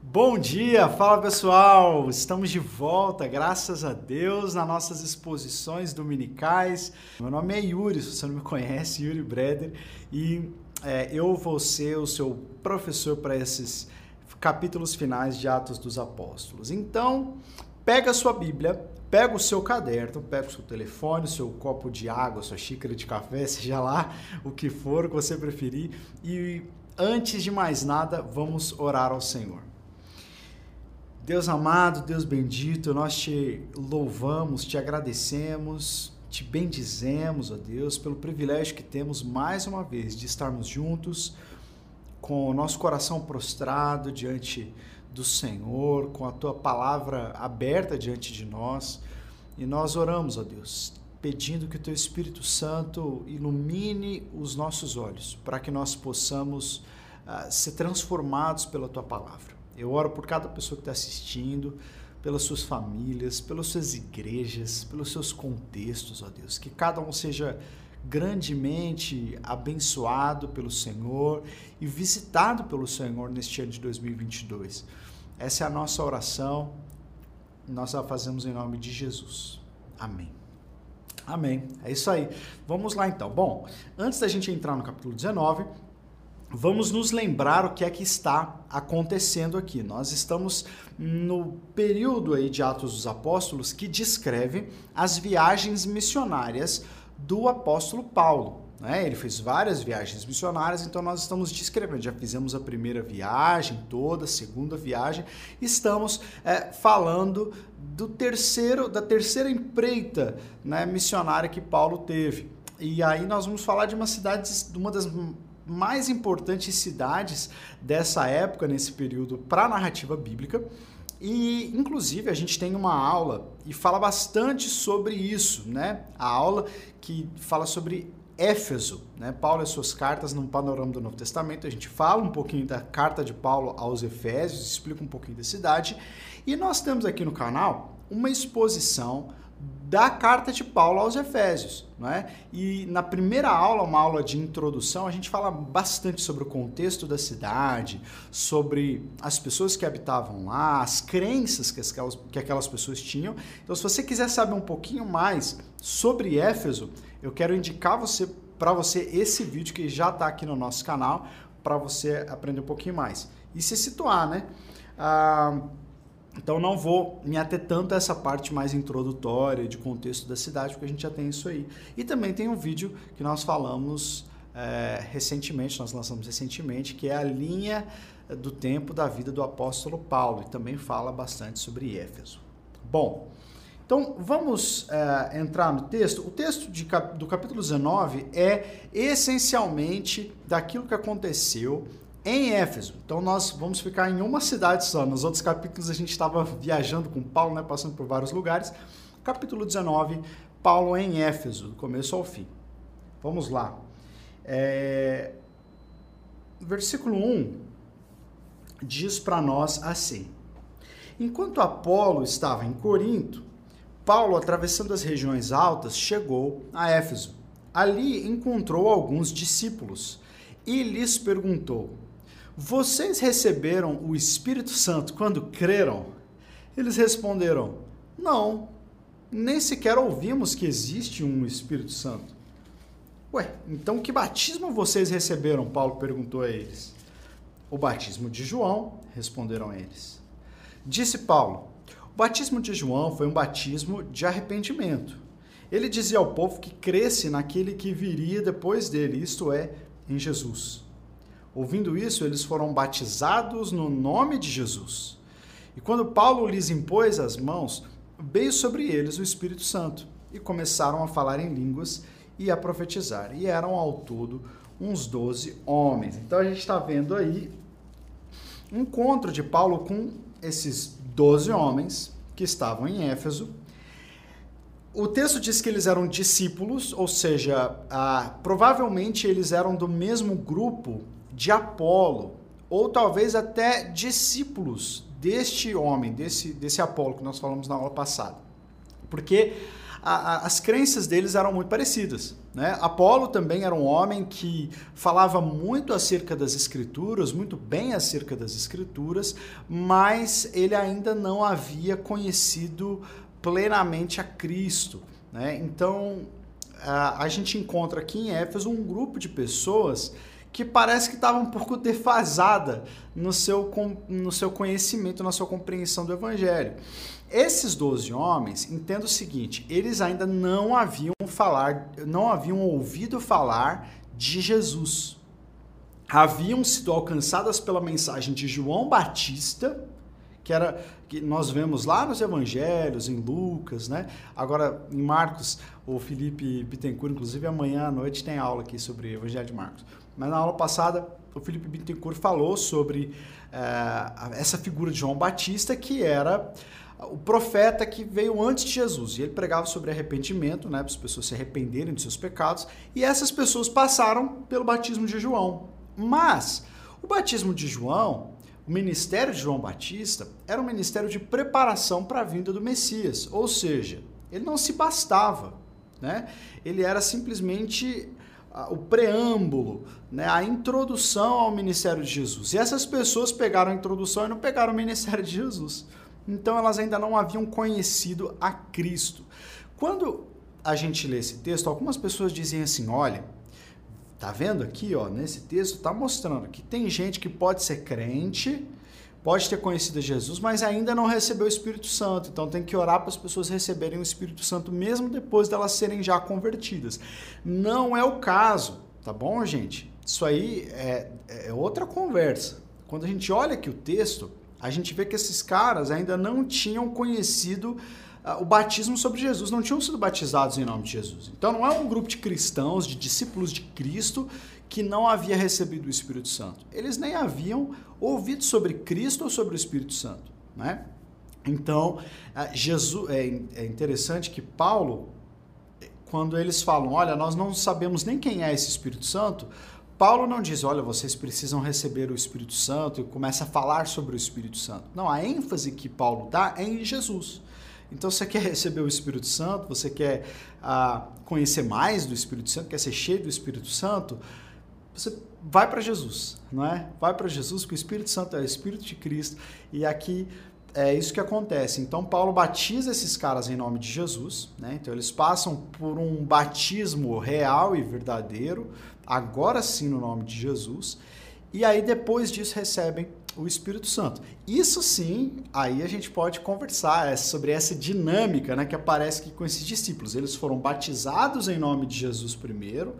Bom dia, fala pessoal! Estamos de volta, graças a Deus, nas nossas exposições dominicais. Meu nome é Yuri, se você não me conhece, Yuri Breder, e é, eu vou ser o seu professor para esses capítulos finais de Atos dos Apóstolos. Então, pega a sua Bíblia, pega o seu caderno, pega o seu telefone, o seu copo de água, sua xícara de café, seja lá o que for que você preferir, e antes de mais nada, vamos orar ao Senhor. Deus amado, Deus bendito, nós te louvamos, te agradecemos, te bendizemos, ó Deus, pelo privilégio que temos mais uma vez de estarmos juntos, com o nosso coração prostrado diante do Senhor, com a tua palavra aberta diante de nós. E nós oramos, ó Deus, pedindo que o teu Espírito Santo ilumine os nossos olhos, para que nós possamos uh, ser transformados pela tua palavra. Eu oro por cada pessoa que está assistindo, pelas suas famílias, pelas suas igrejas, pelos seus contextos, ó Deus. Que cada um seja grandemente abençoado pelo Senhor e visitado pelo Senhor neste ano de 2022. Essa é a nossa oração. Nós a fazemos em nome de Jesus. Amém. Amém. É isso aí. Vamos lá então. Bom, antes da gente entrar no capítulo 19, vamos nos lembrar o que é que está acontecendo aqui. Nós estamos no período aí de Atos dos Apóstolos que descreve as viagens missionárias do apóstolo Paulo. Né? Ele fez várias viagens missionárias, então nós estamos descrevendo. Já fizemos a primeira viagem toda, a segunda viagem, estamos é, falando do terceiro, da terceira empreita né, missionária que Paulo teve. E aí nós vamos falar de uma cidade, de uma das mais importantes cidades dessa época, nesse período, para a narrativa bíblica. E, inclusive, a gente tem uma aula e fala bastante sobre isso, né? A aula que fala sobre Éfeso, né? Paulo e suas cartas no panorama do Novo Testamento. A gente fala um pouquinho da carta de Paulo aos Efésios, explica um pouquinho da cidade. E nós temos aqui no canal uma exposição da carta de Paulo aos Efésios. Né? E na primeira aula, uma aula de introdução, a gente fala bastante sobre o contexto da cidade, sobre as pessoas que habitavam lá, as crenças que aquelas, que aquelas pessoas tinham. Então, se você quiser saber um pouquinho mais sobre Éfeso, eu quero indicar você para você esse vídeo que já está aqui no nosso canal para você aprender um pouquinho mais e se situar, né? Ah, então não vou me ater tanto a essa parte mais introdutória de contexto da cidade, porque a gente já tem isso aí. E também tem um vídeo que nós falamos é, recentemente, nós lançamos recentemente, que é a linha do tempo da vida do apóstolo Paulo, e também fala bastante sobre Éfeso. Bom, então vamos é, entrar no texto. O texto de, do capítulo 19 é essencialmente daquilo que aconteceu em Éfeso. Então nós vamos ficar em uma cidade só. Nos outros capítulos a gente estava viajando com Paulo, né, passando por vários lugares. Capítulo 19, Paulo em Éfeso, do começo ao fim. Vamos lá. É... Versículo 1 diz para nós assim: Enquanto Apolo estava em Corinto, Paulo, atravessando as regiões altas, chegou a Éfeso. Ali encontrou alguns discípulos e lhes perguntou: vocês receberam o Espírito Santo quando creram? Eles responderam: Não, nem sequer ouvimos que existe um Espírito Santo. Ué, então que batismo vocês receberam? Paulo perguntou a eles. O batismo de João, responderam eles. Disse Paulo: O batismo de João foi um batismo de arrependimento. Ele dizia ao povo que cresce naquele que viria depois dele, isto é, em Jesus. Ouvindo isso, eles foram batizados no nome de Jesus. E quando Paulo lhes impôs as mãos, veio sobre eles o Espírito Santo e começaram a falar em línguas e a profetizar. E eram ao todo uns doze homens. Então a gente está vendo aí um encontro de Paulo com esses doze homens que estavam em Éfeso. O texto diz que eles eram discípulos, ou seja, ah, provavelmente eles eram do mesmo grupo de Apolo, ou talvez até discípulos deste homem, desse, desse Apolo que nós falamos na aula passada. Porque a, a, as crenças deles eram muito parecidas. Né? Apolo também era um homem que falava muito acerca das Escrituras, muito bem acerca das Escrituras, mas ele ainda não havia conhecido plenamente a Cristo. Né? Então, a, a gente encontra aqui em Éfeso um grupo de pessoas que parece que estava um pouco defasada no seu, no seu conhecimento, na sua compreensão do Evangelho. Esses 12 homens, entenda o seguinte, eles ainda não haviam falar, não haviam ouvido falar de Jesus. Haviam sido alcançadas pela mensagem de João Batista, que era que nós vemos lá nos evangelhos, em Lucas, né? Agora em Marcos, o Felipe Bittencourt, inclusive amanhã à noite tem aula aqui sobre o evangelho de Marcos. Mas na aula passada, o Felipe Bittencourt falou sobre uh, essa figura de João Batista, que era o profeta que veio antes de Jesus. E ele pregava sobre arrependimento, né, para as pessoas se arrependerem de seus pecados. E essas pessoas passaram pelo batismo de João. Mas o batismo de João, o ministério de João Batista, era um ministério de preparação para a vinda do Messias. Ou seja, ele não se bastava. Né? Ele era simplesmente o preâmbulo, né, a introdução ao ministério de Jesus. E essas pessoas pegaram a introdução e não pegaram o ministério de Jesus. Então elas ainda não haviam conhecido a Cristo. Quando a gente lê esse texto, algumas pessoas dizem assim: olha, tá vendo aqui, ó, nesse texto tá mostrando que tem gente que pode ser crente, pode ter conhecido Jesus, mas ainda não recebeu o Espírito Santo. Então tem que orar para as pessoas receberem o Espírito Santo mesmo depois delas serem já convertidas. Não é o caso, tá bom, gente? Isso aí é, é outra conversa. Quando a gente olha aqui o texto, a gente vê que esses caras ainda não tinham conhecido uh, o batismo sobre Jesus, não tinham sido batizados em nome de Jesus. Então não é um grupo de cristãos, de discípulos de Cristo, que não havia recebido o Espírito Santo. Eles nem haviam ouvido sobre Cristo ou sobre o Espírito Santo. Né? Então, Jesus, é, é interessante que Paulo, quando eles falam, olha, nós não sabemos nem quem é esse Espírito Santo, Paulo não diz, olha, vocês precisam receber o Espírito Santo e começa a falar sobre o Espírito Santo. Não, a ênfase que Paulo dá é em Jesus. Então, você quer receber o Espírito Santo, você quer ah, conhecer mais do Espírito Santo, quer ser cheio do Espírito Santo, você vai para Jesus, não é? Vai para Jesus, porque o Espírito Santo é o Espírito de Cristo. E aqui é isso que acontece. Então, Paulo batiza esses caras em nome de Jesus, né? Então, eles passam por um batismo real e verdadeiro, agora sim no nome de Jesus, e aí depois disso recebem o Espírito Santo. Isso sim, aí a gente pode conversar sobre essa dinâmica né, que aparece aqui com esses discípulos. Eles foram batizados em nome de Jesus primeiro,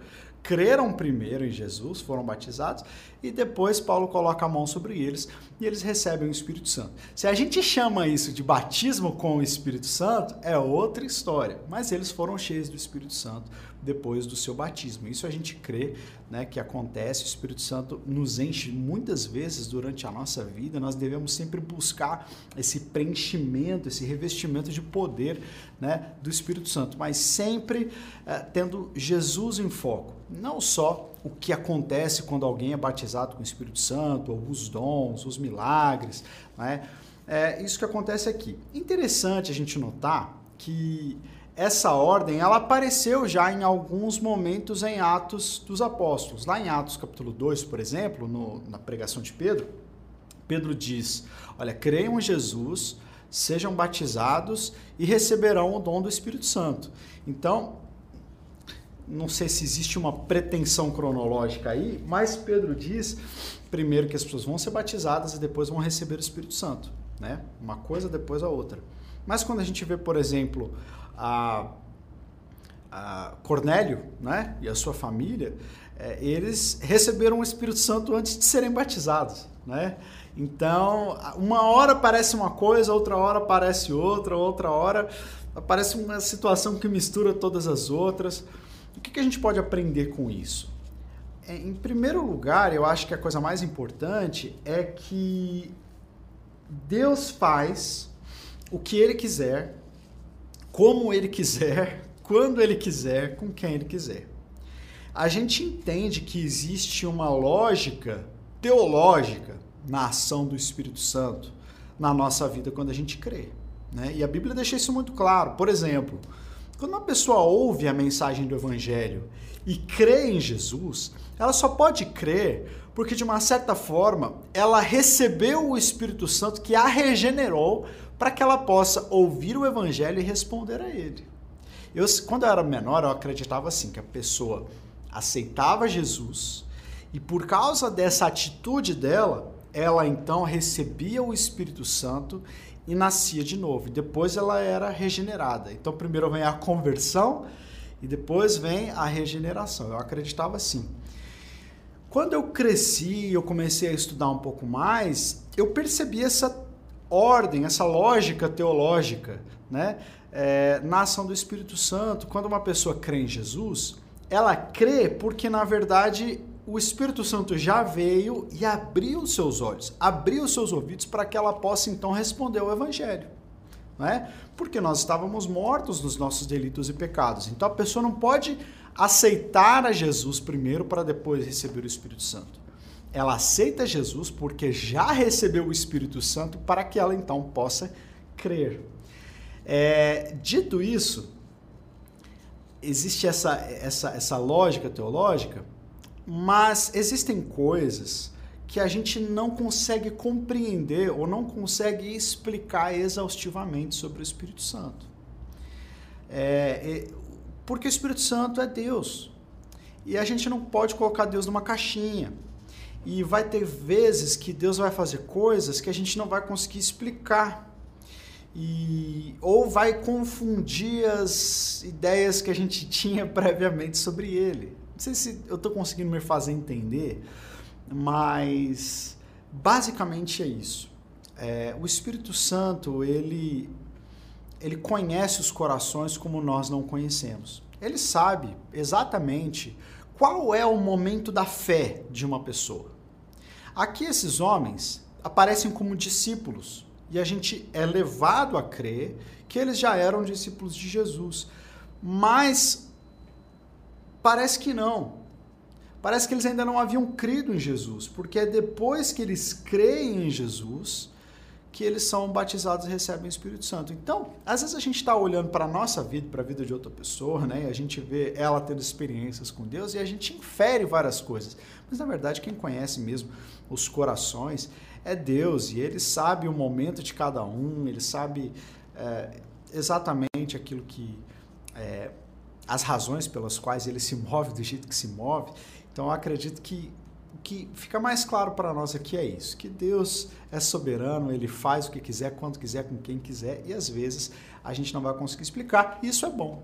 creram primeiro em Jesus, foram batizados, e depois Paulo coloca a mão sobre eles e eles recebem o Espírito Santo. Se a gente chama isso de batismo com o Espírito Santo, é outra história, mas eles foram cheios do Espírito Santo depois do seu batismo. Isso a gente crê né, que acontece, o Espírito Santo nos enche muitas vezes durante a nossa vida, nós devemos sempre buscar esse preenchimento, esse revestimento de poder né, do Espírito Santo, mas sempre eh, tendo Jesus em foco, não só o que acontece quando alguém é batizado com o Espírito Santo, ou os dons, os milagres, né? É isso que acontece aqui. Interessante a gente notar que essa ordem ela apareceu já em alguns momentos em Atos dos Apóstolos. Lá em Atos capítulo 2, por exemplo, no, na pregação de Pedro, Pedro diz: Olha, creiam em Jesus, sejam batizados e receberão o dom do Espírito Santo. Então, não sei se existe uma pretensão cronológica aí, mas Pedro diz primeiro que as pessoas vão ser batizadas e depois vão receber o Espírito Santo, né? Uma coisa depois a outra. Mas quando a gente vê, por exemplo, a, a Cornélio né, e a sua família, é, eles receberam o Espírito Santo antes de serem batizados. Né? Então, uma hora parece uma coisa, outra hora parece outra, outra hora parece uma situação que mistura todas as outras. O que, que a gente pode aprender com isso? É, em primeiro lugar, eu acho que a coisa mais importante é que Deus faz o que Ele quiser como ele quiser, quando ele quiser, com quem ele quiser. A gente entende que existe uma lógica teológica na ação do Espírito Santo na nossa vida quando a gente crê. Né? E a Bíblia deixa isso muito claro. Por exemplo, Quando uma pessoa ouve a mensagem do Evangelho e crê em Jesus, ela só pode crer porque, de uma certa forma, ela recebeu o Espírito Santo que a regenerou para que ela possa ouvir o Evangelho e responder a ele. Eu, quando eu era menor, eu acreditava assim, que a pessoa aceitava Jesus e por causa dessa atitude dela, ela então recebia o Espírito Santo e nascia de novo. E depois ela era regenerada. Então primeiro vem a conversão e depois vem a regeneração. Eu acreditava assim. Quando eu cresci, eu comecei a estudar um pouco mais, eu percebi essa ordem, essa lógica teológica, né? É, na ação do Espírito Santo. Quando uma pessoa crê em Jesus, ela crê porque na verdade o Espírito Santo já veio e abriu seus olhos, abriu seus ouvidos para que ela possa então responder ao Evangelho. Né? Porque nós estávamos mortos nos nossos delitos e pecados. Então a pessoa não pode aceitar a Jesus primeiro para depois receber o Espírito Santo. Ela aceita Jesus porque já recebeu o Espírito Santo para que ela então possa crer. É, dito isso, existe essa, essa, essa lógica teológica mas existem coisas que a gente não consegue compreender ou não consegue explicar exaustivamente sobre o Espírito Santo. É, é, porque o Espírito Santo é Deus. E a gente não pode colocar Deus numa caixinha. E vai ter vezes que Deus vai fazer coisas que a gente não vai conseguir explicar. E, ou vai confundir as ideias que a gente tinha previamente sobre ele. Não sei se eu estou conseguindo me fazer entender, mas basicamente é isso. É, o Espírito Santo, ele, ele conhece os corações como nós não conhecemos. Ele sabe exatamente qual é o momento da fé de uma pessoa. Aqui esses homens aparecem como discípulos e a gente é levado a crer que eles já eram discípulos de Jesus. Mas Parece que não. Parece que eles ainda não haviam crido em Jesus, porque é depois que eles creem em Jesus que eles são batizados e recebem o Espírito Santo. Então, às vezes a gente está olhando para a nossa vida, para a vida de outra pessoa, né? E a gente vê ela tendo experiências com Deus e a gente infere várias coisas. Mas na verdade, quem conhece mesmo os corações é Deus e Ele sabe o momento de cada um, Ele sabe é, exatamente aquilo que é, as razões pelas quais ele se move do jeito que se move. Então eu acredito que o que fica mais claro para nós aqui é isso, que Deus é soberano, ele faz o que quiser, quando quiser, com quem quiser, e às vezes a gente não vai conseguir explicar. Isso é bom.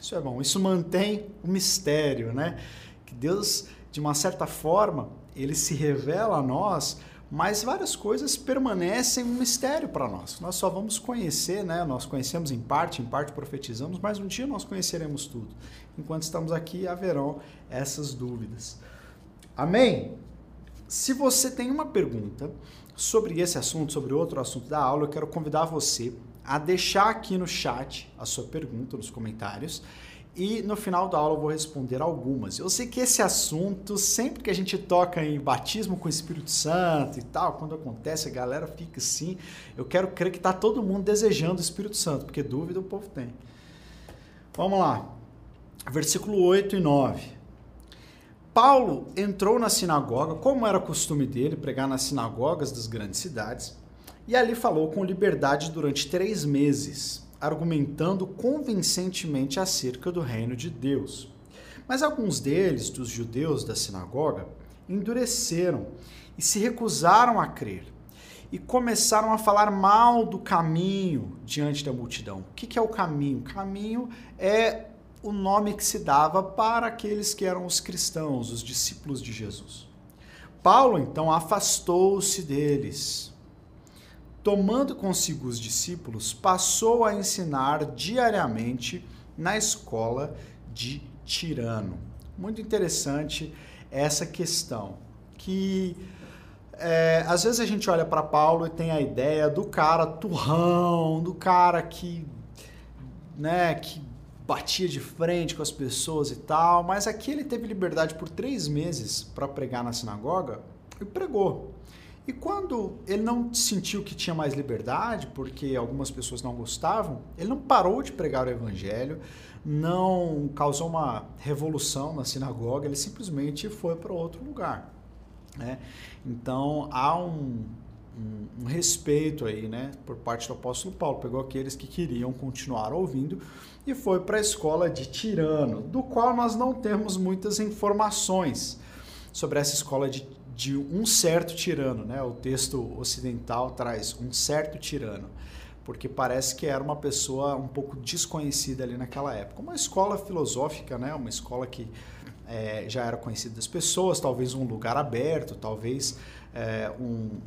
Isso é bom. Isso mantém o mistério, né? Que Deus, de uma certa forma, ele se revela a nós mas várias coisas permanecem um mistério para nós. Nós só vamos conhecer, né? Nós conhecemos em parte, em parte profetizamos, mas um dia nós conheceremos tudo. Enquanto estamos aqui, haverão essas dúvidas. Amém? Se você tem uma pergunta sobre esse assunto, sobre outro assunto da aula, eu quero convidar você a deixar aqui no chat a sua pergunta, nos comentários e no final da aula eu vou responder algumas. Eu sei que esse assunto, sempre que a gente toca em batismo com o Espírito Santo e tal, quando acontece, a galera fica assim. Eu quero crer que está todo mundo desejando o Espírito Santo, porque dúvida o povo tem. Vamos lá. Versículo 8 e 9. Paulo entrou na sinagoga, como era costume dele, pregar nas sinagogas das grandes cidades, e ali falou com liberdade durante três meses argumentando convincentemente acerca do reino de Deus. Mas alguns deles, dos judeus da sinagoga, endureceram e se recusaram a crer e começaram a falar mal do caminho diante da multidão. O que é o caminho? Caminho é o nome que se dava para aqueles que eram os cristãos, os discípulos de Jesus. Paulo então afastou-se deles tomando consigo os discípulos, passou a ensinar diariamente na escola de Tirano. Muito interessante essa questão, que é, às vezes a gente olha para Paulo e tem a ideia do cara turrão, do cara que, né, que batia de frente com as pessoas e tal, mas aqui ele teve liberdade por três meses para pregar na sinagoga e pregou. E quando ele não sentiu que tinha mais liberdade, porque algumas pessoas não gostavam, ele não parou de pregar o evangelho, não causou uma revolução na sinagoga, ele simplesmente foi para outro lugar. Né? Então há um, um, um, respeito aí, né, por parte do apóstolo Paulo. Pegou aqueles que queriam continuar ouvindo e foi para a escola de Tirano, do qual nós não temos muitas informações sobre essa escola de, de um certo tirano, né? O texto ocidental traz um certo tirano, porque parece que era uma pessoa um pouco desconhecida ali naquela época. Uma escola filosófica, né? Uma escola que é, já era conhecida das pessoas, talvez um lugar aberto, talvez é, um,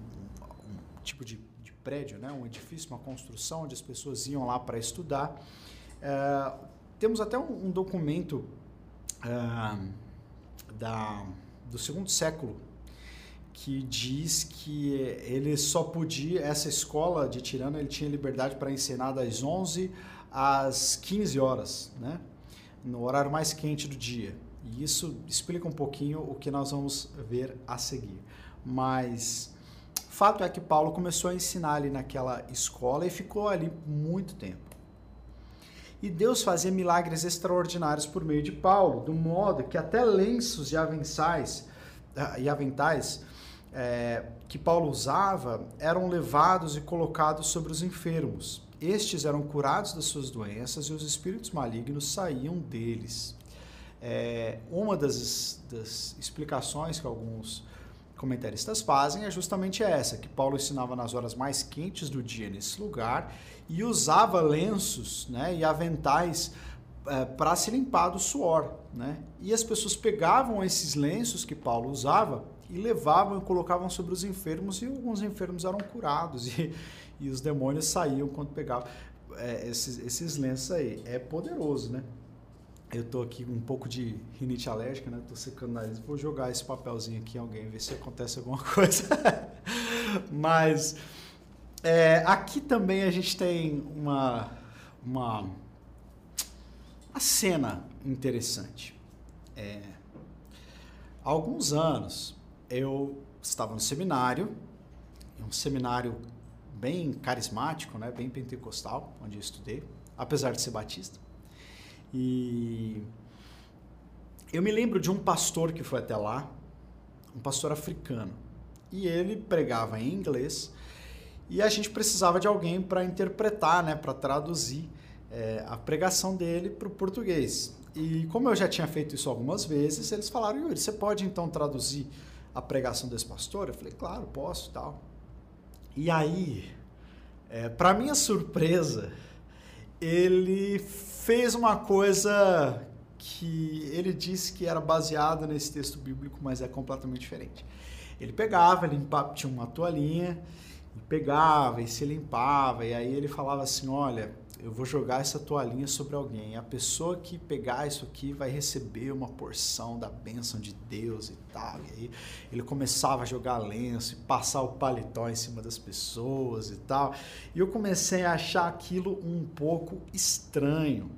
tipo de, de prédio, né? um edifício, uma construção onde as pessoas iam lá para estudar. É, temos até um, um documento é, da, do segundo século que diz que ele só podia, essa escola de Tirana, ele tinha liberdade para ensinar das 11 às 15 horas, né? no horário mais quente do dia. E isso explica um pouquinho o que nós vamos ver a seguir. Mas Fato é que Paulo começou a ensinar ali naquela escola e ficou ali muito tempo. E Deus fazia milagres extraordinários por meio de Paulo, do modo que até lenços e aventais, e aventais é, que Paulo usava eram levados e colocados sobre os enfermos. Estes eram curados das suas doenças e os espíritos malignos saíam deles. É, uma das, das explicações que alguns comentaristas fazem é justamente essa, que Paulo ensinava nas horas mais quentes do dia nesse lugar e usava lenços né, e aventais é, para se limpar do suor. Né? E as pessoas pegavam esses lenços que Paulo usava e levavam e colocavam sobre os enfermos e alguns enfermos eram curados e, e os demônios saíam quando pegavam é, esses, esses lenços aí. É poderoso, né? eu tô aqui com um pouco de rinite alérgica, né? Tô secando o nariz. Vou jogar esse papelzinho aqui em alguém, ver se acontece alguma coisa. Mas é, aqui também a gente tem uma, uma, uma cena interessante. É, há alguns anos eu estava no seminário, um seminário bem carismático, né? Bem pentecostal, onde eu estudei, apesar de ser batista. E eu me lembro de um pastor que foi até lá, um pastor africano. E ele pregava em inglês e a gente precisava de alguém para interpretar, né, para traduzir é, a pregação dele para o português. E como eu já tinha feito isso algumas vezes, eles falaram: Yuri, você pode então traduzir a pregação desse pastor? Eu falei: claro, posso tal. E aí, é, para minha surpresa, ele fez uma coisa que ele disse que era baseada nesse texto bíblico, mas é completamente diferente. Ele pegava, limpava, tinha uma toalhinha, pegava e se limpava, e aí ele falava assim: Olha, eu vou jogar essa toalhinha sobre alguém. A pessoa que pegar isso aqui vai receber uma porção da bênção de Deus e tal. E aí ele começava a jogar lenço e passar o paletó em cima das pessoas e tal. E eu comecei a achar aquilo um pouco estranho.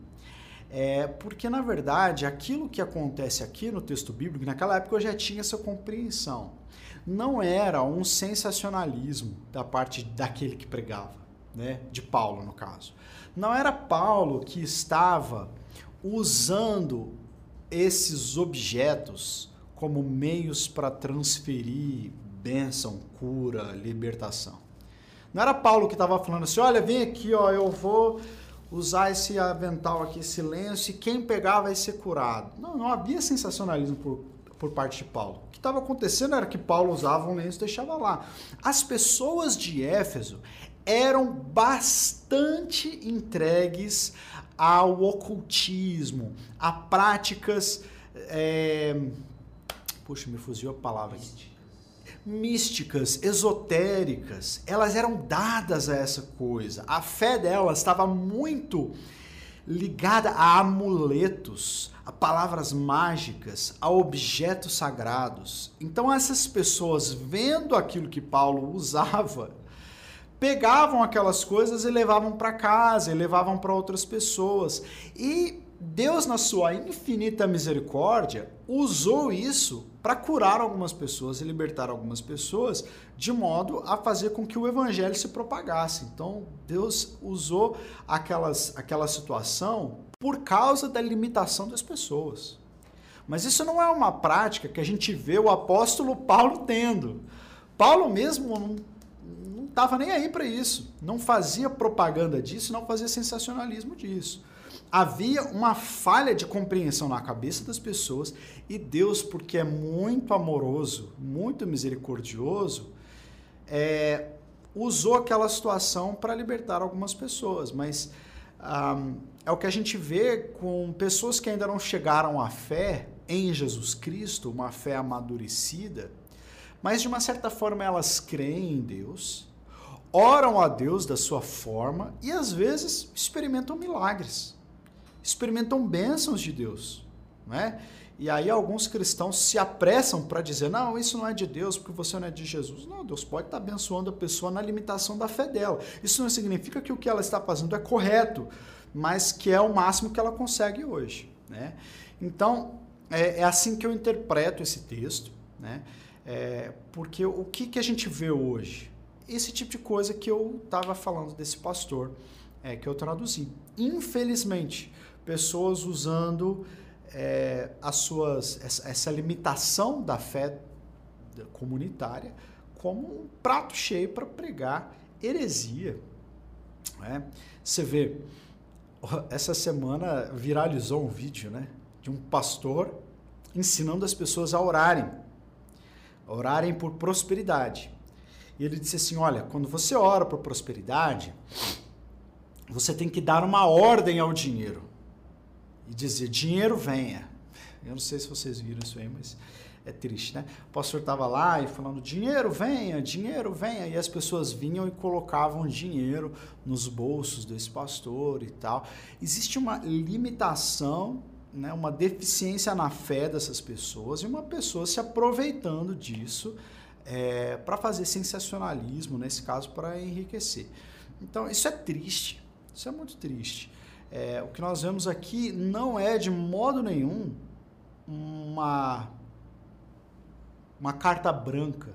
É, porque, na verdade, aquilo que acontece aqui no texto bíblico, naquela época eu já tinha essa compreensão. Não era um sensacionalismo da parte daquele que pregava, né? de Paulo, no caso não era Paulo que estava usando esses objetos como meios para transferir bênção, cura, libertação. Não era Paulo que estava falando assim: olha, vem aqui, ó, eu vou usar esse avental aqui, esse lenço, e quem pegar vai ser curado. Não, não havia sensacionalismo por, por parte de Paulo. O que estava acontecendo era que Paulo usava um lenço e deixava lá. As pessoas de Éfeso, eram bastante entregues ao ocultismo, a práticas. É... Puxa, me fugiu a palavra aqui. Místicas, esotéricas, elas eram dadas a essa coisa. A fé delas estava muito ligada a amuletos, a palavras mágicas, a objetos sagrados. Então essas pessoas vendo aquilo que Paulo usava, pegavam aquelas coisas e levavam para casa, e levavam para outras pessoas. E Deus, na sua infinita misericórdia, usou isso para curar algumas pessoas e libertar algumas pessoas, de modo a fazer com que o evangelho se propagasse. Então, Deus usou aquelas, aquela situação por causa da limitação das pessoas. Mas isso não é uma prática que a gente vê o apóstolo Paulo tendo. Paulo mesmo estava nem aí para isso, não fazia propaganda disso, não fazia sensacionalismo disso havia uma falha de compreensão na cabeça das pessoas e Deus, porque é muito amoroso, muito misericordioso, é, usou aquela situação para libertar algumas pessoas. Mas um, é o que a gente vê com pessoas que ainda não chegaram à fé em Jesus Cristo, uma fé amadurecida, mas de uma certa forma elas creem em Deus, oram a Deus da sua forma e às vezes experimentam milagres experimentam bênçãos de Deus. Né? E aí alguns cristãos se apressam para dizer, não, isso não é de Deus porque você não é de Jesus. Não, Deus pode estar abençoando a pessoa na limitação da fé dela. Isso não significa que o que ela está fazendo é correto, mas que é o máximo que ela consegue hoje. Né? Então, é, é assim que eu interpreto esse texto, né? É, porque o que, que a gente vê hoje? Esse tipo de coisa que eu estava falando desse pastor, é, que eu traduzi. Infelizmente, pessoas usando é, as suas essa, limitação da fé comunitária como um prato cheio para pregar heresia. Né? Você vê, essa semana viralizou um vídeo né, de um pastor ensinando as pessoas a orarem, a orarem por prosperidade. E ele disse assim: olha, quando você ora por prosperidade, você tem que dar uma ordem ao dinheiro e dizer: dinheiro venha. Eu não sei se vocês viram isso aí, mas é triste, né? O pastor estava lá e falando: dinheiro venha, dinheiro venha. E as pessoas vinham e colocavam dinheiro nos bolsos desse pastor e tal. Existe uma limitação, né? uma deficiência na fé dessas pessoas e uma pessoa se aproveitando disso é, para fazer sensacionalismo, nesse caso, para enriquecer. Então, isso é triste. Isso é muito triste. É, o que nós vemos aqui não é de modo nenhum uma, uma carta branca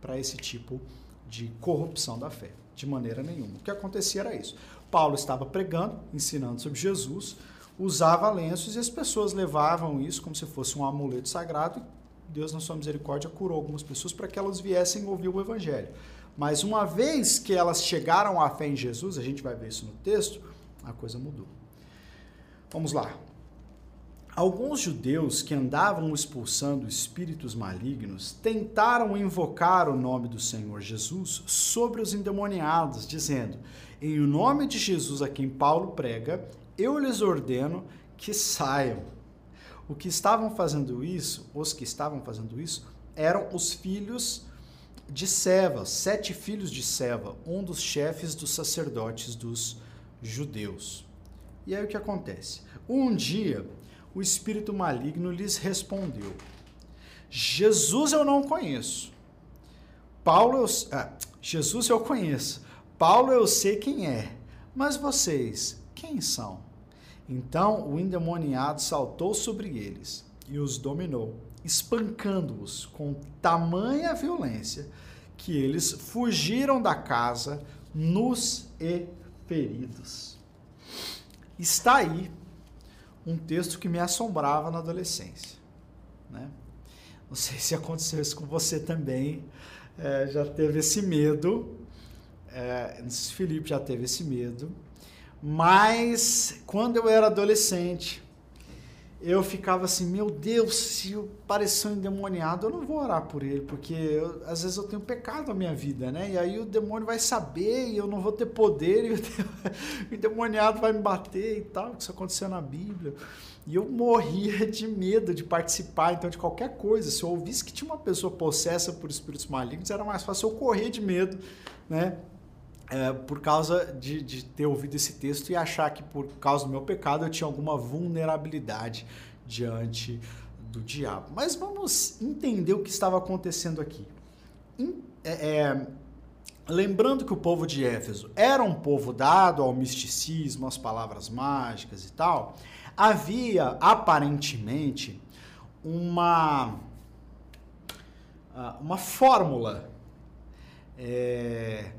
para esse tipo de corrupção da fé, de maneira nenhuma. O que acontecia era isso. Paulo estava pregando, ensinando sobre Jesus, usava lenços e as pessoas levavam isso como se fosse um amuleto sagrado e Deus, na sua misericórdia, curou algumas pessoas para que elas viessem ouvir o Evangelho. Mas uma vez que elas chegaram à fé em Jesus, a gente vai ver isso no texto, a coisa mudou. Vamos lá. Alguns judeus que andavam expulsando espíritos malignos tentaram invocar o nome do Senhor Jesus sobre os endemoniados, dizendo: Em nome de Jesus a quem Paulo prega, eu lhes ordeno que saiam. O que estavam fazendo isso, os que estavam fazendo isso, eram os filhos de Seva, sete filhos de Seva, um dos chefes dos sacerdotes dos judeus. E aí o que acontece? Um dia, o espírito maligno lhes respondeu: Jesus eu não conheço. Paulo eu, ah, Jesus eu conheço. Paulo eu sei quem é. Mas vocês, quem são? Então o endemoniado saltou sobre eles e os dominou, espancando-os com tamanha violência que eles fugiram da casa nus e feridos. Está aí um texto que me assombrava na adolescência. Né? Não sei se aconteceu isso com você também, é, já teve esse medo. É, Felipe já teve esse medo. Mas quando eu era adolescente, eu ficava assim, meu Deus, se eu parecer um endemoniado, eu não vou orar por ele, porque eu, às vezes eu tenho pecado na minha vida, né? E aí o demônio vai saber e eu não vou ter poder e o, endemoniado vai me bater e tal, que isso aconteceu na Bíblia. E eu morria de medo de participar, então, de qualquer coisa. Se eu ouvisse que tinha uma pessoa possessa por espíritos malignos, era mais fácil eu correr de medo, né? É, por causa de, de, ter ouvido esse texto e achar que por causa do meu pecado eu tinha alguma vulnerabilidade diante do diabo. Mas vamos entender o que estava acontecendo aqui. É, é, lembrando que o povo de Éfeso era um povo dado ao misticismo, às palavras mágicas e tal, havia aparentemente uma ah, uma fórmula é,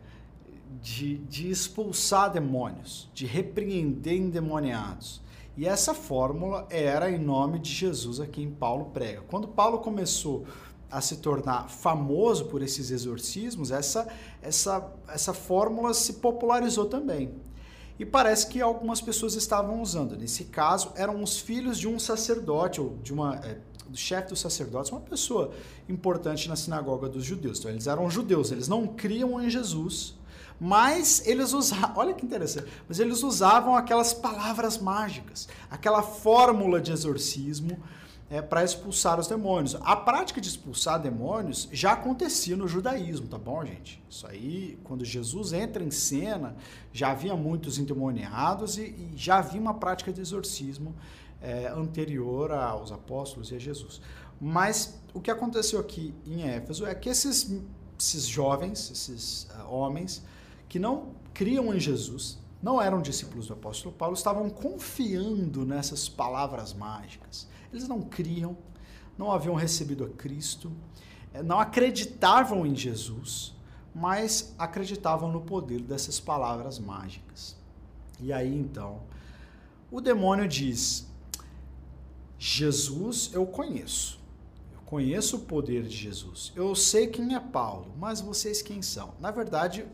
de, de expulsar demônios, de repreender endemoniados. E essa fórmula era em nome de Jesus a quem Paulo prega. Quando Paulo começou a se tornar famoso por esses exorcismos, essa, essa, essa fórmula se popularizou também. E parece que algumas pessoas estavam usando. Nesse caso, eram os filhos de um sacerdote, ou de uma. É, do chefe dos sacerdotes, uma pessoa importante na sinagoga dos judeus. Então, eles eram judeus, eles não criam em Jesus, mas eles usavam, olha que interessante, mas eles usavam aquelas palavras mágicas, aquela fórmula de exorcismo é, para expulsar os demônios. A prática de expulsar demônios já acontecia no judaísmo, tá bom, gente? Isso aí, quando Jesus entra em cena, já havia muitos endemoniados e, e já havia uma prática de exorcismo é, anterior aos apóstolos e a Jesus. Mas o que aconteceu aqui em Éfeso é que esses, esses jovens, esses uh, homens, que não criam em Jesus, não eram discípulos do apóstolo Paulo, estavam confiando nessas palavras mágicas eles não criam, não haviam recebido a Cristo, eh, não acreditavam em Jesus, mas acreditavam no poder dessas palavras mágicas. E aí então, o demônio diz: Jesus eu conheço. Eu conheço o poder de Jesus. Eu sei quem é Paulo, mas vocês quem são? Na verdade,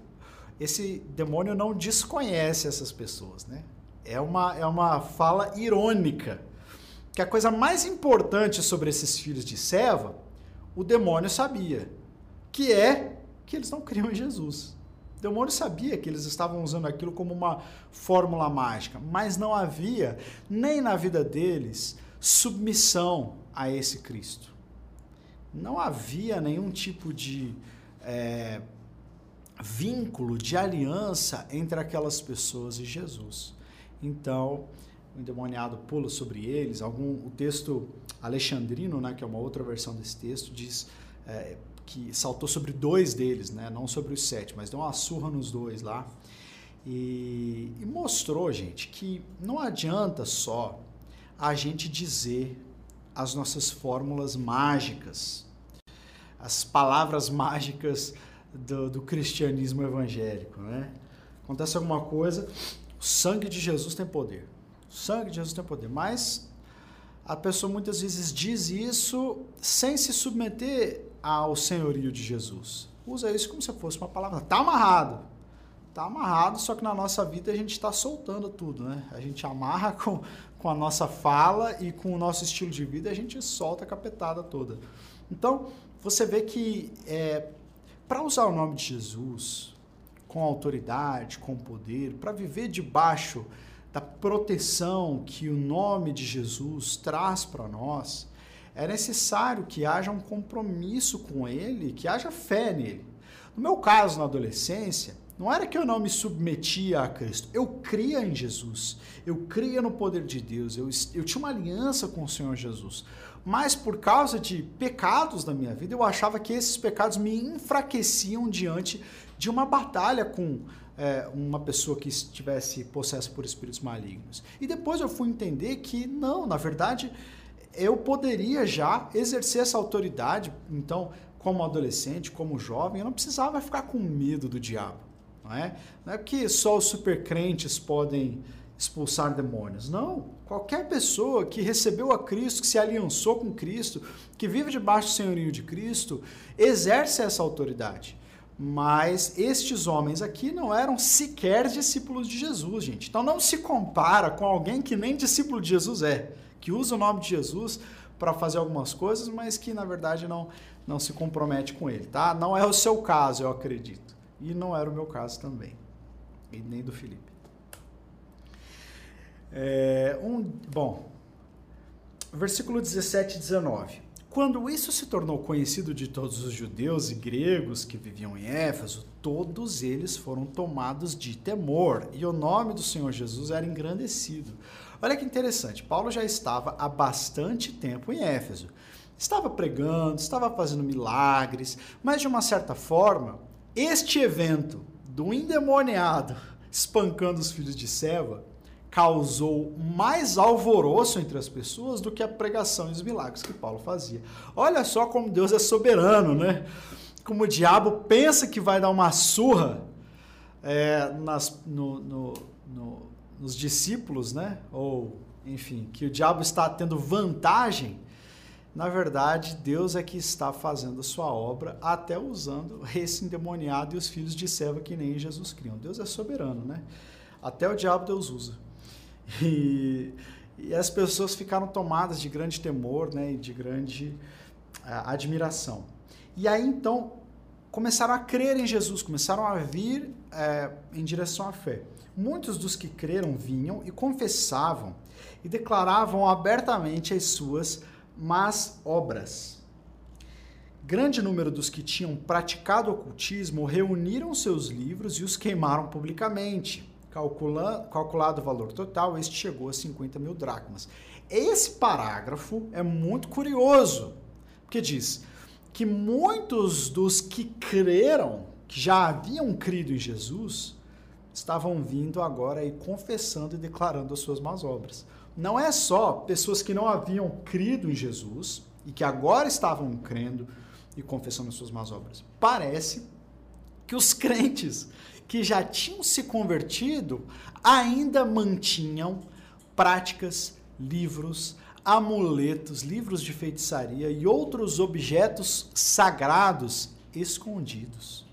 esse demônio não desconhece essas pessoas, né? É uma, é uma fala irônica que a coisa mais importante sobre esses filhos de Seva, o demônio sabia, que é que eles não criam em Jesus. O demônio sabia que eles estavam usando aquilo como uma fórmula mágica, mas não havia nem na vida deles submissão a esse Cristo. Não havia nenhum tipo de é, vínculo, de aliança entre aquelas pessoas e Jesus. Então, o endemoniado pula sobre eles. Algum, o texto alexandrino, né, que é uma outra versão desse texto, diz é, que saltou sobre dois deles, né, não sobre os sete, mas deu uma surra nos dois lá. E, e mostrou, gente, que não adianta só a gente dizer as nossas fórmulas mágicas, as palavras mágicas do, do cristianismo evangélico. Né? Acontece alguma coisa, o sangue de Jesus tem poder. O sangue de Jesus tem poder. Mas a pessoa muitas vezes diz isso sem se submeter ao senhorio de Jesus. Usa isso como se fosse uma palavra. Está amarrado. Está amarrado, só que na nossa vida a gente está soltando tudo, né? A gente amarra com, com a nossa fala e com o nosso estilo de vida, a gente solta a capetada toda. Então, você vê que é, para usar o nome de Jesus com autoridade, com poder, para viver debaixo da proteção que o nome de Jesus traz para nós, é necessário que haja um compromisso com ele, que haja fé nele. No meu caso, na adolescência, não era que eu não me submetia a Cristo, eu cria em Jesus, eu cria no poder de Deus, eu, eu tinha uma aliança com o Senhor Jesus. Mas por causa de pecados da minha vida, eu achava que esses pecados me enfraqueciam diante de uma batalha com é, uma pessoa que estivesse possessa por espíritos malignos. E depois eu fui entender que não, na verdade, eu poderia já exercer essa autoridade. Então, como adolescente, como jovem, eu não precisava ficar com medo do diabo. Não é, não é que só os supercrentes podem expulsar demônios. Não. Qualquer pessoa que recebeu a Cristo, que se aliançou com Cristo, que vive debaixo do senhorio de Cristo, exerce essa autoridade. Mas estes homens aqui não eram sequer discípulos de Jesus, gente. Então não se compara com alguém que nem discípulo de Jesus é, que usa o nome de Jesus para fazer algumas coisas, mas que na verdade não, não se compromete com ele, tá? Não é o seu caso, eu acredito. E não era o meu caso também. E nem do Felipe. É, um, bom, versículo 17 e 19. Quando isso se tornou conhecido de todos os judeus e gregos que viviam em Éfeso, todos eles foram tomados de temor e o nome do Senhor Jesus era engrandecido. Olha que interessante, Paulo já estava há bastante tempo em Éfeso. Estava pregando, estava fazendo milagres, mas de uma certa forma, este evento do endemoniado espancando os filhos de Seva causou mais alvoroço entre as pessoas do que a pregação e os milagres que Paulo fazia. Olha só como Deus é soberano, né? Como o diabo pensa que vai dar uma surra é, nas, no, no, no, nos discípulos, né? Ou, enfim, que o diabo está tendo vantagem. Na verdade, Deus é que está fazendo a sua obra, até usando esse endemoniado e os filhos de Seva que nem Jesus criam. Deus é soberano, né? Até o diabo Deus usa. E, e as pessoas ficaram tomadas de grande temor né, e de grande uh, admiração. E aí então começaram a crer em Jesus, começaram a vir uh, em direção à fé. Muitos dos que creram vinham e confessavam e declaravam abertamente as suas más obras. Grande número dos que tinham praticado ocultismo reuniram seus livros e os queimaram publicamente calculando, calculado o valor total, este chegou a 50 mil dracmas. Esse parágrafo é muito curioso, porque diz que muitos dos que creram, que já haviam crido em Jesus, estavam vindo agora e confessando e declarando as suas más obras. Não é só pessoas que não haviam crido em Jesus e que agora estavam crendo e confessando as suas más obras. Parece que os crentes que já tinham se convertido ainda mantinham práticas, livros, amuletos, livros de feitiçaria e outros objetos sagrados escondidos.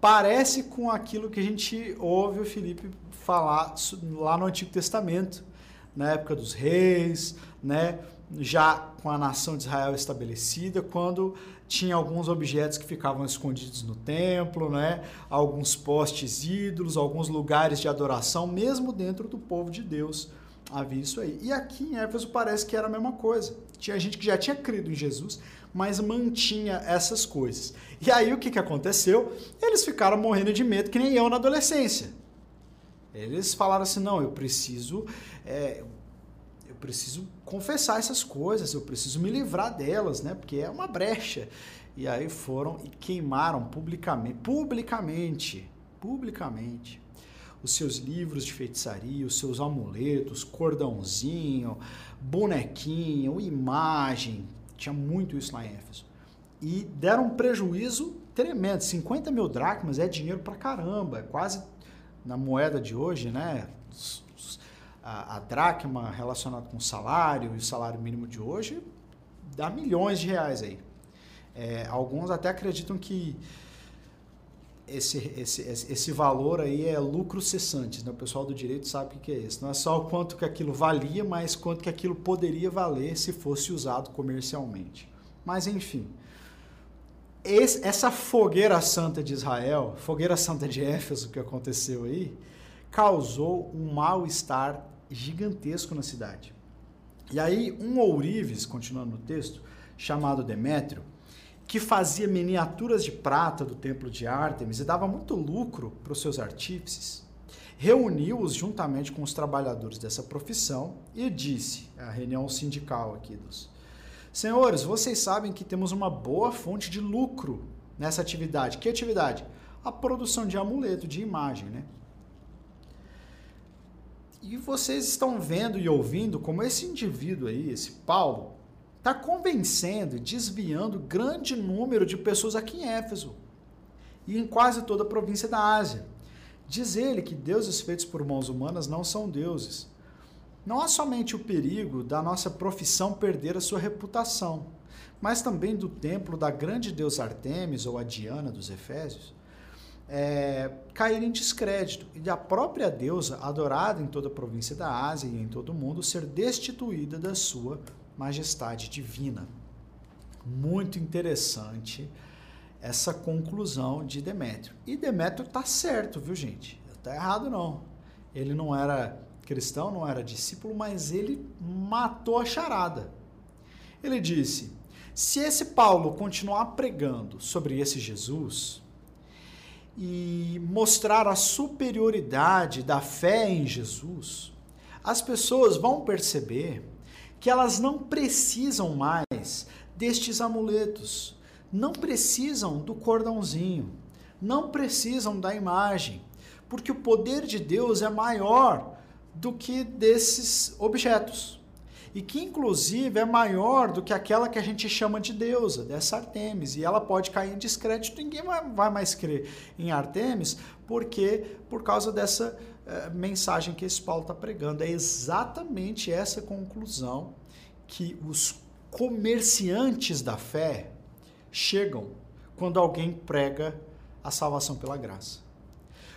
Parece com aquilo que a gente ouve o Felipe falar lá no Antigo Testamento, na época dos reis, né? já com a nação de Israel estabelecida, quando tinha alguns objetos que ficavam escondidos no templo, né? alguns postes ídolos, alguns lugares de adoração, mesmo dentro do povo de Deus havia isso aí. E aqui em Éfeso parece que era a mesma coisa. Tinha gente que já tinha crido em Jesus, mas mantinha essas coisas. E aí o que, que aconteceu? Eles ficaram morrendo de medo, que nem eu na adolescência. Eles falaram assim: não, eu preciso. É, eu preciso confessar essas coisas, eu preciso me livrar delas, né? Porque é uma brecha. E aí foram e queimaram publicamente, publicamente, publicamente, os seus livros de feitiçaria, os seus amuletos, cordãozinho, bonequinho, imagem. Tinha muito isso em Éfeso. E deram um prejuízo tremendo. 50 mil dracmas é dinheiro pra caramba. É quase na moeda de hoje, né? a, a dracma relacionada com o salário e o salário mínimo de hoje dá milhões de reais aí. É, alguns até acreditam que esse, esse, esse valor aí é lucro cessante. Né? O pessoal do direito sabe o que é isso. Não é só o quanto que aquilo valia, mas quanto que aquilo poderia valer se fosse usado comercialmente. Mas enfim, esse, essa fogueira santa de Israel, fogueira santa de Éfeso que aconteceu aí, causou um mal-estar gigantesco na cidade. E aí, um ourives, continuando no texto, chamado Demétrio, que fazia miniaturas de prata do templo de Ártemis e dava muito lucro para os seus artífices, reuniu-os juntamente com os trabalhadores dessa profissão e disse, a reunião sindical aqui dos Senhores, vocês sabem que temos uma boa fonte de lucro nessa atividade. Que atividade? A produção de amuleto, de imagem, né? E vocês estão vendo e ouvindo como esse indivíduo aí, esse Paulo, está convencendo e desviando grande número de pessoas aqui em Éfeso e em quase toda a província da Ásia. Diz ele que deuses feitos por mãos humanas não são deuses. Não há somente o perigo da nossa profissão perder a sua reputação, mas também do templo da grande deusa Artemis ou a Diana dos Efésios, é, cair em descrédito e da própria deusa, adorada em toda a província da Ásia e em todo o mundo, ser destituída da sua majestade divina. Muito interessante essa conclusão de Demétrio. E Demétrio está certo, viu, gente? Está errado, não. Ele não era cristão, não era discípulo, mas ele matou a charada. Ele disse: se esse Paulo continuar pregando sobre esse Jesus, e mostrar a superioridade da fé em Jesus, as pessoas vão perceber que elas não precisam mais destes amuletos, não precisam do cordãozinho, não precisam da imagem, porque o poder de Deus é maior do que desses objetos. E que, inclusive, é maior do que aquela que a gente chama de deusa, dessa Artemis. E ela pode cair em descrédito, ninguém vai mais crer em Artemis, porque por causa dessa mensagem que esse Paulo está pregando. É exatamente essa conclusão que os comerciantes da fé chegam quando alguém prega a salvação pela graça.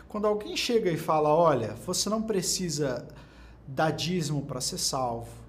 Quando alguém chega e fala: olha, você não precisa dar dízimo para ser salvo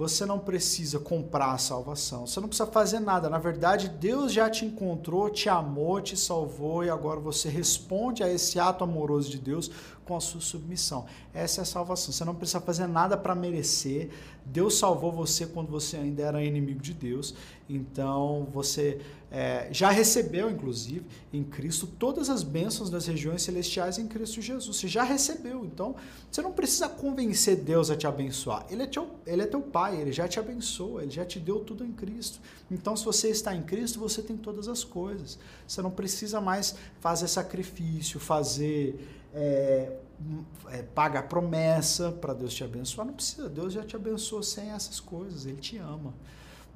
você não precisa comprar a salvação, você não precisa fazer nada. Na verdade, Deus já te encontrou, te amou, te salvou e agora você responde a esse ato amoroso de Deus com a sua submissão. Essa é a salvação. Você não precisa fazer nada para merecer. Deus salvou você quando você ainda era inimigo de Deus. Então você é, já recebeu, inclusive, em Cristo, todas as bênçãos das regiões celestiais em Cristo Jesus. Você já recebeu. Então, você não precisa convencer Deus a te abençoar. Ele é, teu, ele é teu Pai, ele já te abençoa, ele já te deu tudo em Cristo. Então, se você está em Cristo, você tem todas as coisas. Você não precisa mais fazer sacrifício, fazer. É, é, paga promessa para Deus te abençoar. Não precisa, Deus já te abençoou sem essas coisas, Ele te ama.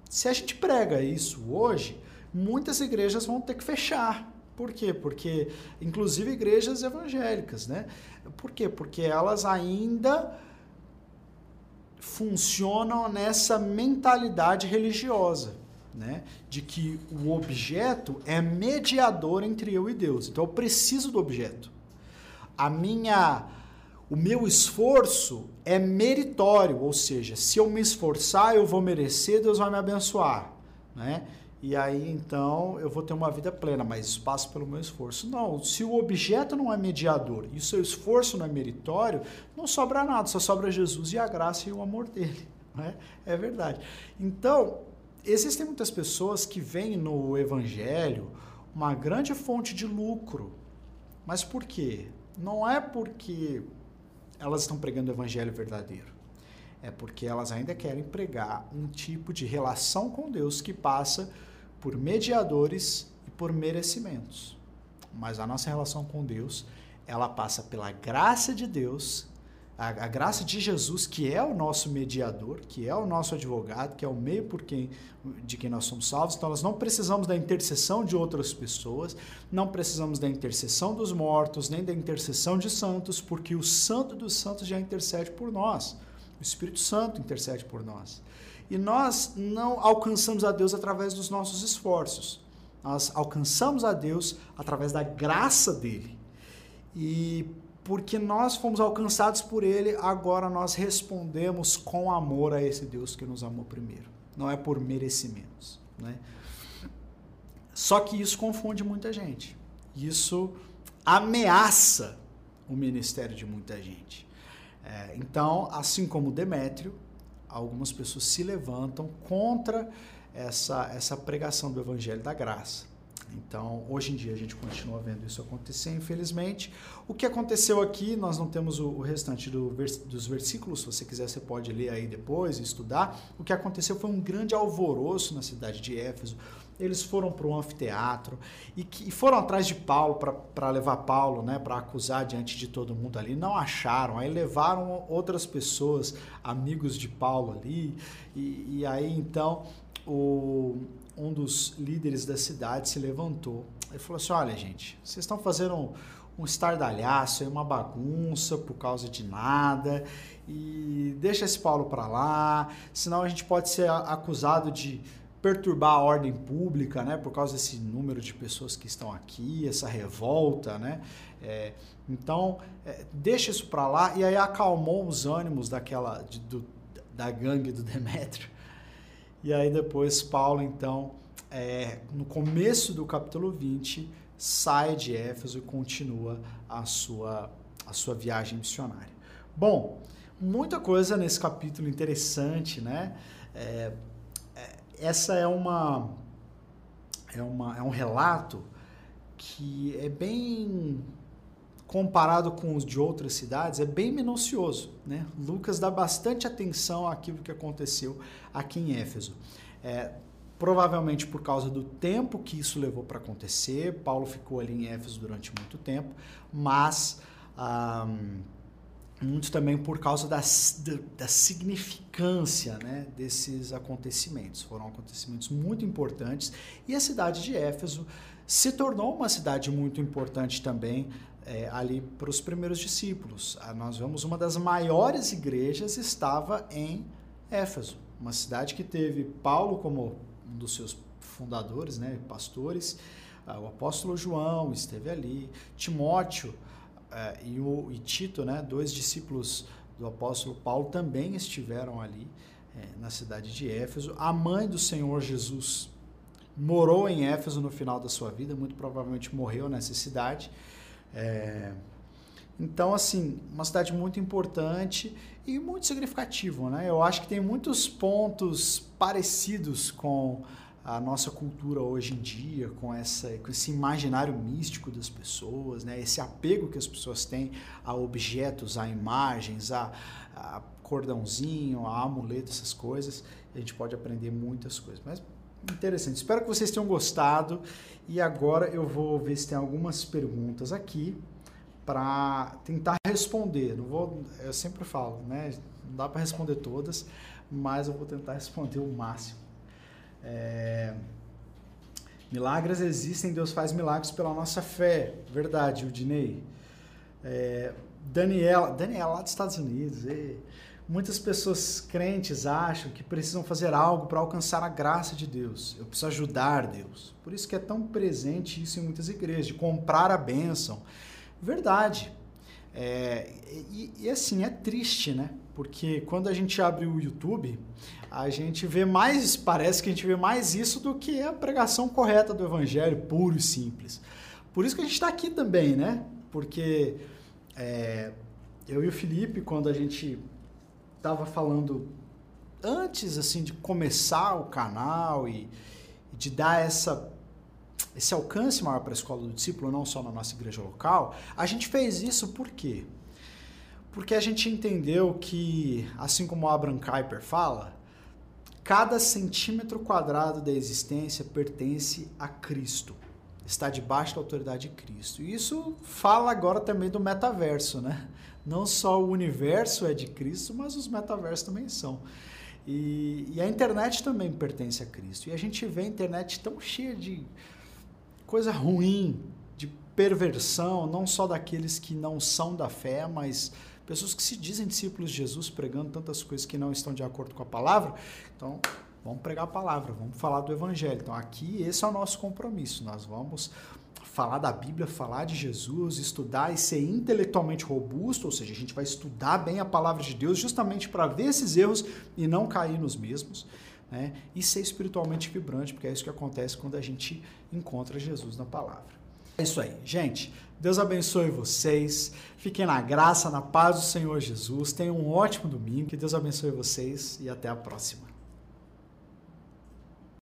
Se a gente prega isso hoje, muitas igrejas vão ter que fechar. Por quê? Porque, inclusive igrejas evangélicas, né? Por quê? Porque elas ainda funcionam nessa mentalidade religiosa, né? De que o objeto é mediador entre eu e Deus. Então eu preciso do objeto. A minha o meu esforço é meritório, ou seja, se eu me esforçar, eu vou merecer, Deus vai me abençoar, né? E aí então eu vou ter uma vida plena, mas isso passa pelo meu esforço. Não, se o objeto não é mediador e o seu esforço não é meritório, não sobra nada, só sobra Jesus e a graça e o amor dele. Né? É verdade. Então, existem muitas pessoas que veem no evangelho uma grande fonte de lucro. Mas por quê? Não é porque elas estão pregando o evangelho verdadeiro. É porque elas ainda querem pregar um tipo de relação com Deus que passa por mediadores e por merecimentos. Mas a nossa relação com Deus, ela passa pela graça de Deus, a, a, graça de Jesus, que é o nosso mediador, que é o nosso advogado, que é o meio por quem, de quem nós somos salvos. Então, nós não precisamos da intercessão de outras pessoas, não precisamos da intercessão dos mortos, nem da intercessão de santos, porque o Santo dos Santos já intercede por nós. O Espírito Santo intercede por nós. E nós não alcançamos a Deus através dos nossos esforços. Nós alcançamos a Deus através da graça dele. E porque nós fomos alcançados por ele, agora nós respondemos com amor a esse Deus que nos amou primeiro. Não é por merecimentos, né? Só que isso confunde muita gente. Isso ameaça o ministério de muita gente. É, então, assim como Demétrio, algumas pessoas se levantam contra essa, essa pregação do Evangelho da Graça. Então, hoje em dia a gente continua vendo isso acontecer, infelizmente. O que aconteceu aqui, nós não temos o, restante do vers, dos versículos, se você quiser você pode ler aí depois e estudar. O que aconteceu foi um grande alvoroço na cidade de Éfeso eles foram para o anfiteatro e, que, e foram atrás de Paulo para levar Paulo, né, para acusar diante de todo mundo ali. Não acharam, aí levaram outras pessoas, amigos de Paulo ali, e, e aí então o, um dos líderes da cidade se levantou e falou assim: Olha, gente, vocês estão fazendo um, um estardalhaço, uma bagunça por causa de nada, e deixa esse Paulo para lá, senão a gente pode ser acusado de perturbar a ordem pública, né, por causa desse número de pessoas que estão aqui, essa revolta, né? É, então, é, deixa isso para lá e aí acalmou os ânimos daquela de, do, da gangue do Demétrio. E aí depois Paulo, então, é, no começo do capítulo 20, sai de Éfeso e continua a sua, a sua viagem missionária. Bom, muita coisa nesse capítulo interessante, né? É, essa é uma, é uma é um relato que é bem comparado com os de outras cidades, é bem minucioso. Né? Lucas dá bastante atenção àquilo que aconteceu aqui em Éfeso. É, provavelmente por causa do tempo que isso levou para acontecer, Paulo ficou ali em Éfeso durante muito tempo, mas muito também por causa da, da, da, significância né, desses acontecimentos. Foram acontecimentos muito importantes e a cidade de Éfeso se tornou uma cidade muito importante também é, ali para os primeiros discípulos. Ah, nós vemos uma das maiores igrejas estava em Éfeso, uma cidade que teve Paulo como um dos seus fundadores, né, pastores, ah, o apóstolo João esteve ali, Timóteo é, e, o, e Tito, né, dois discípulos do apóstolo Paulo, também estiveram ali é, na cidade de Éfeso. A mãe do Senhor Jesus morou em Éfeso no final da sua vida, muito provavelmente morreu nessa cidade. É, então, assim, uma cidade muito importante e muito significativo, né? Eu acho que tem muitos pontos parecidos com a nossa cultura hoje em dia, com, essa, com esse imaginário místico das pessoas, né? esse apego que as pessoas têm a objetos, a imagens, a, a cordãozinho, a amuleto, essas coisas. A gente pode aprender muitas coisas. Mas interessante. Espero que vocês tenham gostado. E agora eu vou ver se tem algumas perguntas aqui para tentar responder. Não vou, eu sempre falo, né? Não dá para responder todas, mas eu vou tentar responder o máximo. É... Milagres existem, Deus faz milagres pela nossa fé. Verdade, Udinei. É... Daniela, Daniela lá dos Estados Unidos. E... Muitas pessoas crentes acham que precisam fazer algo para alcançar a graça de Deus. Eu preciso ajudar Deus. Por isso que é tão presente isso em muitas igrejas, de comprar a bênção. Verdade. É, e, e, assim, é triste, né? Porque quando a gente abre o YouTube, a gente vê mais, parece que a gente vê mais isso do que a pregação correta do evangelho, puro e simples. Por isso que a gente está aqui também, né? Porque é, eu e o Felipe, quando a gente estava falando antes assim de começar o canal e, e de dar essa esse alcance maior para a escola do discípulo, não só na nossa igreja local, a gente fez isso por quê? Porque a gente entendeu que, assim como Abraham Kuyper fala, Cada centímetro quadrado da existência pertence a Cristo. Está debaixo da autoridade de Cristo. E isso fala agora também do metaverso, né? Não só o universo é de Cristo, mas os metaversos também são. E, e, a internet também pertence a Cristo. E a gente vê a internet tão cheia de coisa ruim, de perversão, não só daqueles que não são da fé, mas pessoas que se dizem discípulos de Jesus pregando tantas coisas que não estão de acordo com a palavra. Então, vamos pregar a palavra, vamos falar do evangelho. Então, aqui esse é o nosso compromisso. Nós vamos falar da Bíblia, falar de Jesus, estudar e ser intelectualmente robusto, ou seja, a gente vai estudar bem a palavra de Deus justamente para ver esses erros e não cair nos mesmos. Né? E ser espiritualmente vibrante, porque é isso que acontece quando a gente encontra Jesus na palavra. É isso aí, gente. Deus abençoe vocês. Fiquem na graça, na paz do Senhor Jesus. Tenham um ótimo domingo. Que Deus abençoe vocês e até a próxima.